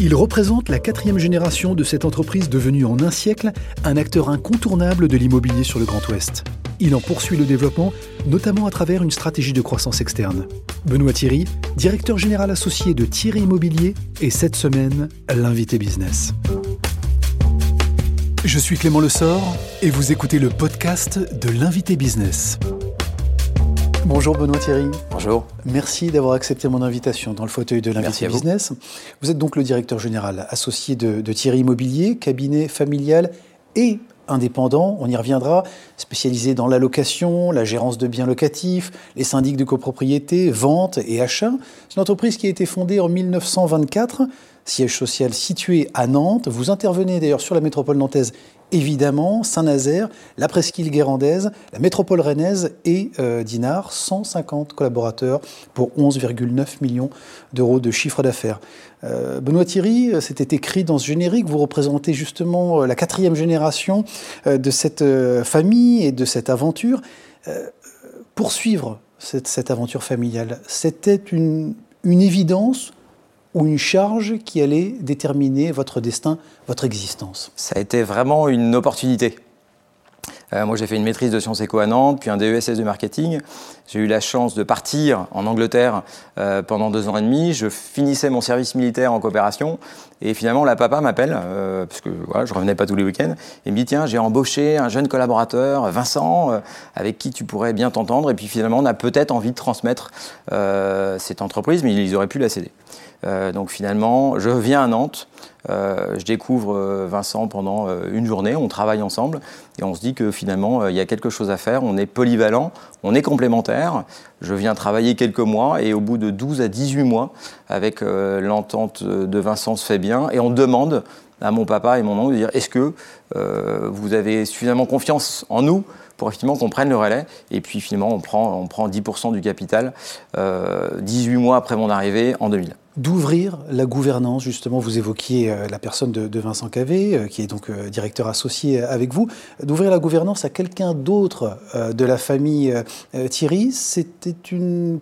Il représente la quatrième génération de cette entreprise devenue en un siècle un acteur incontournable de l'immobilier sur le Grand Ouest. Il en poursuit le développement, notamment à travers une stratégie de croissance externe. Benoît Thierry, directeur général associé de Thierry Immobilier, et cette semaine, l'invité business. Je suis Clément Lessort et vous écoutez le podcast de l'invité business. Bonjour Benoît Thierry. Bonjour. Merci d'avoir accepté mon invitation dans le fauteuil de l'invité business. Vous. êtes donc le directeur général associé de, de Thierry Immobilier, cabinet familial et indépendant, on y reviendra, spécialisé dans la location, la gérance de biens locatifs, les syndics de copropriété, vente et achat. C'est une entreprise qui a été fondée en 1924, siège social situé à Nantes. Vous intervenez d'ailleurs sur la métropole nantaise évidemment, Saint-Nazaire, la presqu'île guérandaise, la métropole rennaise et euh, Dinard, 150 collaborateurs pour 11,9 millions d'euros de chiffre d'affaires. Euh, Benoît Thierry, euh, c'était écrit dans ce générique, vous représentez justement la quatrième génération de cette famille et de cette aventure. poursuivre cette, aventure familiale, c'était une évidence ou une charge qui allait déterminer votre destin, votre existence Ça a été vraiment une opportunité. Euh, moi, j'ai fait une maîtrise de sciences éco à Nantes, puis un DESS de marketing. J'ai eu la chance de partir en Angleterre euh, pendant deux ans et demi. Je finissais mon service militaire en coopération. Et finalement, la papa m'appelle, euh, parce que voilà, je revenais pas tous les week-ends, et me dit Tiens, j'ai embauché un jeune collaborateur, Vincent, euh, avec qui tu pourrais bien t'entendre. Et puis finalement, on a peut-être envie de transmettre cette entreprise, mais ils auraient pu la céder. Donc finalement, je viens à Nantes. Euh, je découvre euh, Vincent pendant euh, une journée, on travaille ensemble et on se dit que finalement il y a quelque chose à faire, on est polyvalent, on est complémentaire. Je viens travailler quelques mois et au bout de 12 à 18 mois, avec l'entente de Vincent se fait bien et on demande à mon papa et mon oncle de dire est-ce que vous avez suffisamment confiance en nous pour effectivement qu'on prenne le relais. Et puis finalement, on prend, on prend 10% du capital 18 mois après mon arrivée en 2000 d'ouvrir la gouvernance. Justement, vous évoquiez euh, la personne de, Vincent Cavé, euh, qui est donc euh, directeur associé avec vous. D'ouvrir la gouvernance à quelqu'un d'autre de la famille Thierry, c'était une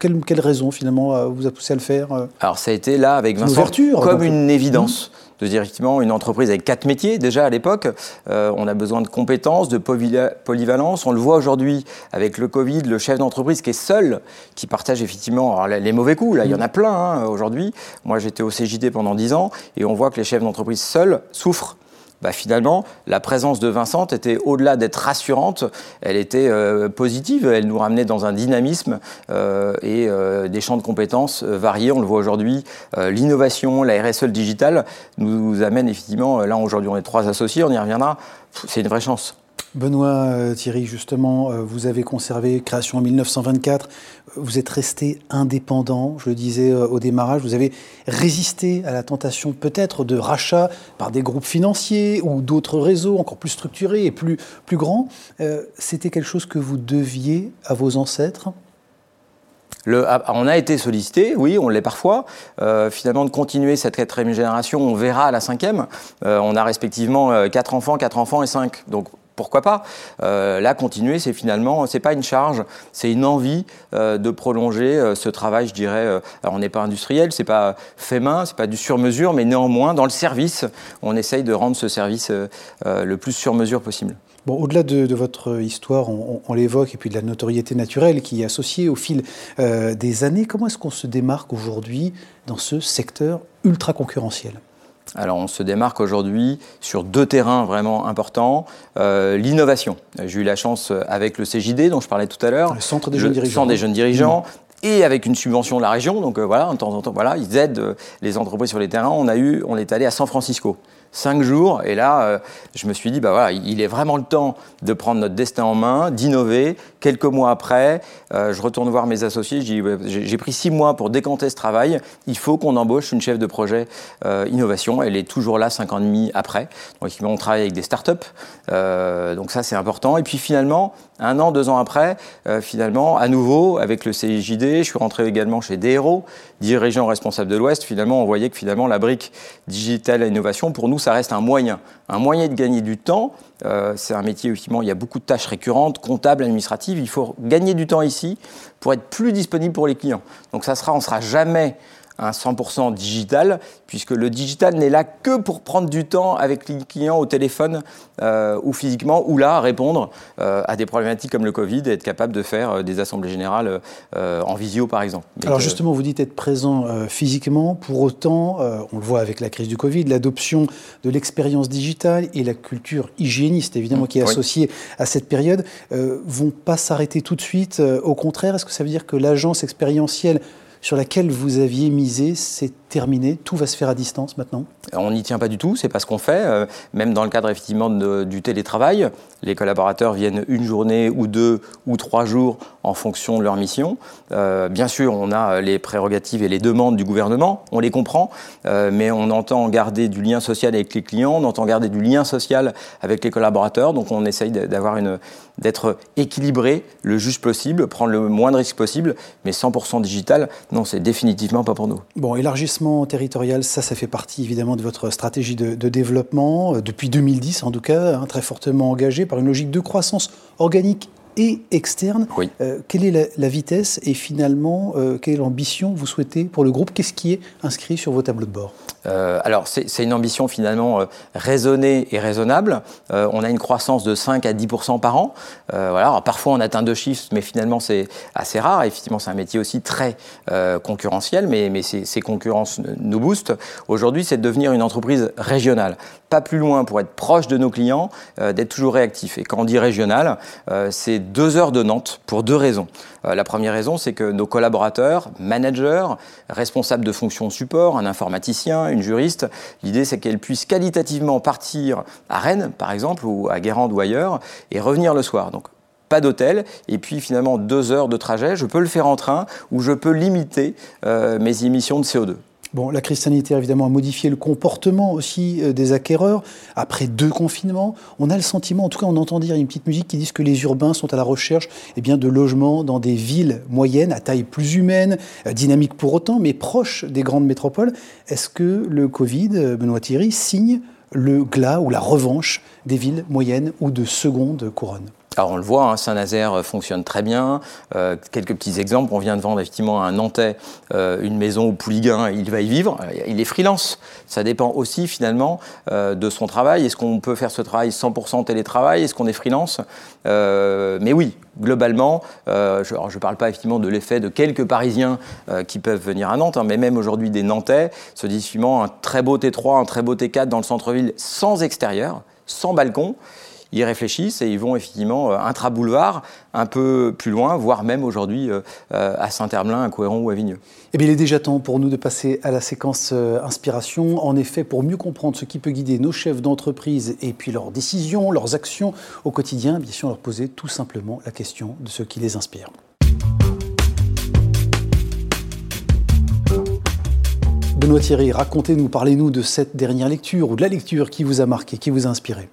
quelle, quelle, raison finalement vous a poussé à le faire Alors ça a été là avec Vincent comme une évidence. Mmh de dire effectivement une entreprise avec quatre métiers déjà à l'époque. Euh, on a besoin de compétences, de polyvalence. On le voit aujourd'hui avec le Covid, le chef d'entreprise qui est seul, qui partage effectivement les mauvais coups. Là, il y en a plein hein, aujourd'hui. Moi, j'étais au CJT pendant dix ans et on voit que les chefs d'entreprise seuls souffrent bah, finalement, la présence de Vincent était au-delà d'être rassurante, elle était euh, positive, elle nous ramenait dans un dynamisme euh, et euh, des champs de compétences variés. On le voit aujourd'hui, l'innovation, la RSE, le digital nous amène effectivement, là aujourd'hui on est trois associés, on y reviendra, c'est une vraie chance. Benoît euh, Thierry, justement, euh, vous avez conservé création en 1924, vous êtes resté indépendant, je le disais euh, au démarrage, vous avez résisté à la tentation peut-être de rachat par des groupes financiers ou d'autres réseaux encore plus structurés et plus, plus grands. C'était quelque chose que vous deviez à vos ancêtres? Ah, on a été sollicité, oui, on l'est parfois. finalement, de continuer cette quatrième génération, on verra la cinquième. on a respectivement quatre enfants, quatre enfants et cinq. Donc pourquoi pas euh, Là, continuer, c'est finalement, c'est pas une charge, c'est une envie euh, de prolonger euh, ce travail, je dirais. alors, on n'est pas industriel, c'est pas fait main, c'est pas du sur-mesure, mais néanmoins, dans le service, on essaye de rendre ce service le plus sur-mesure possible. Bon, au-delà de, votre histoire, on, on l'évoque, et puis de la notoriété naturelle qui est associée au fil des années, comment est-ce qu'on se démarque aujourd'hui dans ce secteur ultra concurrentiel alors on se démarque aujourd'hui sur deux terrains vraiment importants. Euh, l'innovation. J'ai eu la chance avec le CJD dont je parlais tout à l'heure. Le Centre des jeunes dirigeants. Centre des jeunes dirigeants. Mmh. Et avec une subvention de la région, donc euh, voilà, de temps en temps, voilà, ils aident euh, les entreprises sur les terrains. On a eu, on est allé à San Francisco cinq jours. Et là, euh, je me suis dit, bah voilà, il est vraiment le temps de prendre notre destin en main, d'innover. Quelques mois après, euh, je retourne voir mes associés. J'ai pris six mois pour décanter ce travail. Il faut qu'on embauche une chef de projet euh, innovation. Elle est toujours là cinq ans et demi après. Donc, on travaille avec des startups. donc ça, c'est important. Et puis finalement, un an, deux ans après, finalement, à nouveau, avec le CIJD, je suis rentré également chez DERO, dirigeant responsable de l'Ouest. Finalement, on voyait que finalement, la brique digitale à innovation, pour nous, ça reste un moyen. Un moyen de gagner du temps. Euh, c'est un métier, effectivement, il y a beaucoup de tâches récurrentes, comptables, administratives. Il faut gagner du temps ici pour être plus disponible pour les clients. Donc ça sera, on ne sera jamais un 100% digital, puisque le digital n'est là que pour prendre du temps avec les clients au téléphone euh, ou physiquement, ou là répondre euh, à des problématiques comme le Covid et être capable de faire euh, des assemblées générales en visio par exemple. Alors justement, vous dites être présent physiquement, pour autant, on le voit avec la crise du Covid, l'adoption de l'expérience digitale et la culture hygiéniste évidemment qui est associée à cette période, vont pas s'arrêter tout de suite. au contraire, est-ce que ça veut dire que l'agence expérientielle sur laquelle vous aviez misé, c'est terminé Tout va se faire à distance maintenant? On n'y tient pas du tout, c'est pas ce qu'on fait. Euh, même dans le cadre effectivement du télétravail, les collaborateurs viennent une journée ou deux ou trois jours en fonction de leur mission. Euh, bien sûr, on a les prérogatives et les demandes du gouvernement, on les comprend, euh, mais on entend garder du lien social avec les clients, on entend garder du lien social avec les collaborateurs, donc on essaye d'avoir une d'être équilibré le juste possible, prendre le moins de risques possible, mais 100% digital, non, c'est définitivement pas pour nous. Bon, territorial, ça, ça fait partie évidemment de votre stratégie de, développement, euh, depuis 2010 en tout cas, hein, très fortement engagé par une logique de croissance organique et externe. Euh, quelle est la, vitesse et finalement, euh, quelle est l'ambition vous souhaitez pour le groupe? Qu'est-ce qui est inscrit sur vos tableaux de bord? Euh, alors, c'est une ambition finalement raisonnée et raisonnable. on a une croissance de 5 à 10% par an. voilà. parfois, on atteint deux chiffres, mais finalement, c'est assez rare. Effectivement, c'est un métier aussi très concurrentiel, mais, mais ces, concurrences nous boostent. Aujourd'hui, c'est de devenir une entreprise régionale. Pas plus loin pour être proche de nos clients, d'être toujours réactif. Et quand on dit régional, c'est deux heures de Nantes pour deux raisons. Euh, la première raison, c'est que nos collaborateurs, managers, responsables de fonctions support, un informaticien, une juriste, l'idée c'est qu'elles puissent qualitativement partir à Rennes, par exemple, ou à Guérande ou ailleurs, et revenir le soir. Donc pas d'hôtel, et puis finalement deux heures de trajet, je peux le faire en train, ou je peux limiter euh, mes émissions de CO2. La crise sanitaire, évidemment, a modifié le comportement aussi euh, des acquéreurs. Après deux confinements, on a le sentiment, en tout cas, on entend dire une petite musique qui dit que les urbains sont à la recherche eh bien, de logements dans des villes moyennes, à taille plus humaine, euh, dynamiques pour autant, mais proches des grandes métropoles. Est-ce que le Covid, euh, Benoît Thierry, signe le glas ou la revanche des villes moyennes ou de seconde couronne? Alors on le voit, hein, Saint-Nazaire euh, fonctionne très bien. Euh, quelques petits exemples, on vient de vendre effectivement à un Nantais euh, une maison au Pouliguen, il va y vivre. Il est freelance. Ça dépend aussi finalement de son travail. Est-ce qu'on peut faire ce travail 100% télétravail? Est-ce qu'on est freelance? Mais oui, globalement, je ne parle pas effectivement de l'effet de quelques Parisiens qui peuvent venir à Nantes, hein, mais même aujourd'hui des Nantais se disent finalement un très beau T3, un très beau T4 dans le centre-ville sans extérieur, sans balcon ils réfléchissent et ils vont effectivement euh, intra-boulevard, un peu plus loin, voire même aujourd'hui euh, euh, à Saint-Herblain, à Couéron ou à Vigneux. Eh bien, il est déjà temps pour nous de passer à la séquence inspiration. En effet, pour mieux comprendre ce qui peut guider nos chefs d'entreprise et puis leurs décisions, leurs actions au quotidien, bien sûr, leur poser tout simplement la question de ce qui les inspire. Benoît Thierry, racontez-nous, parlez-nous de cette dernière lecture ou de la lecture qui vous a marqué, qui vous a inspiré.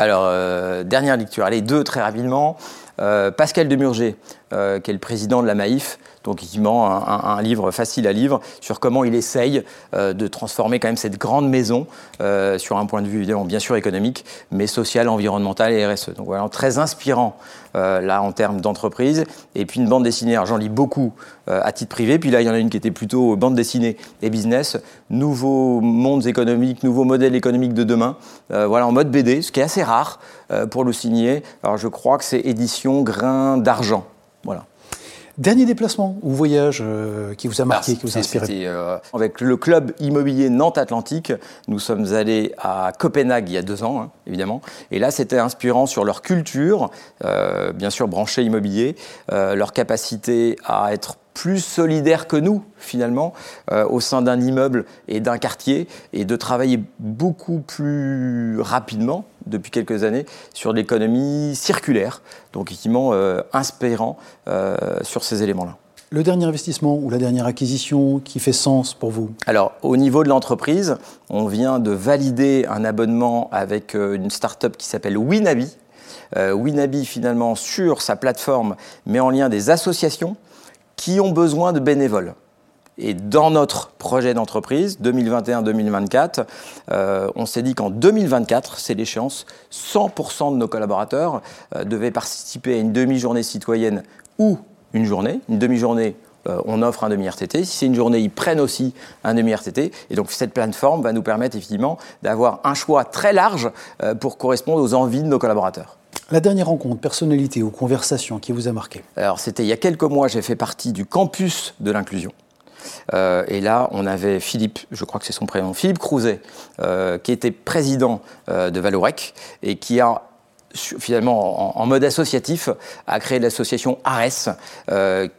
Alors, euh, dernière lecture, allez, deux très rapidement. Euh, Pascal Demurger, euh, qui est le président de la Maïf, donc effectivement un, un, livre facile à lire sur comment il essaye euh, de transformer quand même cette grande maison euh, sur un point de vue évidemment bien sûr économique, mais social, environnemental et RSE. Donc voilà, très inspirant là en termes d'entreprise. Et puis une bande dessinée, j'en lis beaucoup à titre privé, puis là il y en a une qui était plutôt bande dessinée et business, nouveaux mondes économiques, nouveaux modèles économiques de demain, voilà en mode BD, ce qui est assez rare pour le signer. Alors je crois que c'est édition Grain d'argent. Voilà. Dernier déplacement ou voyage euh, qui vous a marqué, qui vous a inspiré euh, Avec le club immobilier Nantes Atlantique, nous sommes allés à Copenhague il y a deux ans, hein, évidemment. Et là, c'était inspirant sur leur culture, euh, bien sûr branché immobilier, leur capacité à être plus solidaire que nous, finalement, euh, au sein d'un immeuble et d'un quartier, et de travailler beaucoup plus rapidement, depuis quelques années, sur l'économie circulaire, donc effectivement euh, inspirant euh, sur ces éléments-là. Le dernier investissement ou la dernière acquisition qui fait sens pour vous? Alors, au niveau de l'entreprise, on vient de valider un abonnement avec une start-up qui s'appelle Winabi. Winabi, finalement, sur sa plateforme, met en lien des associations qui ont besoin de bénévoles. Et dans notre projet d'entreprise 2021-2024, euh, on s'est dit qu'en 2024, c'est l'échéance, 100% de nos collaborateurs euh, devaient participer à une demi-journée citoyenne ou une journée, une demi-journée on offre un demi-RTT. Si c'est une journée, ils prennent aussi un demi-RTT. Et donc cette plateforme va nous permettre effectivement d'avoir un choix très large pour correspondre aux envies de nos collaborateurs. La dernière rencontre, personnalité ou conversation qui vous a marqué? Alors c'était il y a quelques mois, j'ai fait partie du campus de l'inclusion. Euh, et là, on avait Philippe, je crois que c'est son prénom, Philippe Crouzet, euh, qui était président euh, de Valorec et qui a finalement en, mode associatif a créé l'association ARES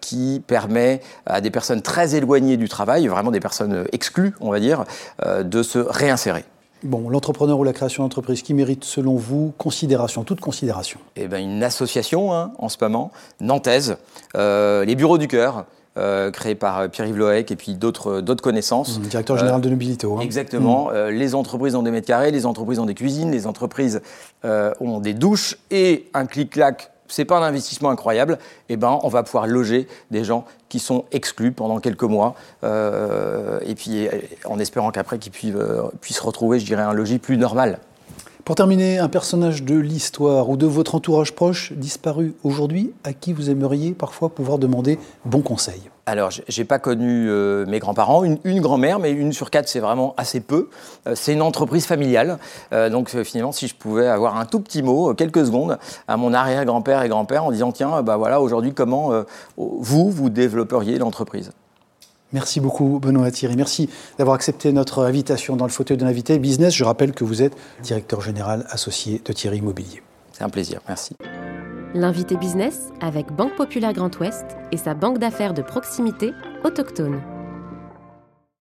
qui permet à des personnes très éloignées du travail, vraiment des personnes exclues, on va dire, de se réinsérer. Bon, l'entrepreneur ou la création d'entreprise qui mérite, selon vous, considération, toute considération? Eh bien, une association, hein, en ce moment, nantaise, les bureaux du cœur, euh, créé par euh, Pierre-Yves Loec et puis d'autres euh, connaissances. Mmh, directeur général de Nobilito. Hein. Exactement. Mmh. les entreprises ont des mètres carrés, les entreprises ont des cuisines, les entreprises ont des douches et un clic-clac. C'est pas un investissement incroyable. Eh ben, on va pouvoir loger des gens qui sont exclus pendant quelques mois, et puis en espérant qu'après qu'ils puissent, puissent retrouver, je dirais, un logis plus normal. Pour terminer, un personnage de l'histoire ou de votre entourage proche disparu aujourd'hui, à qui vous aimeriez parfois pouvoir demander bon conseil? Alors, j'ai pas connu euh, mes grands-parents, une, grand-mère, mais une sur quatre, c'est vraiment assez peu. Euh, c'est une entreprise familiale. Euh, donc, finalement, si je pouvais avoir un tout petit mot, quelques secondes, à mon arrière-grand-père et grand-père en disant tiens, bah voilà, aujourd'hui, comment vous, vous développeriez l'entreprise? Merci beaucoup Benoît Thierry. Merci d'avoir accepté notre invitation dans le fauteuil de l'invité business. Je rappelle que vous êtes directeur général associé de Thierry Immobilier. C'est un plaisir, merci. L'invité business avec Banque Populaire Grand Ouest et sa banque d'affaires de proximité autochtone.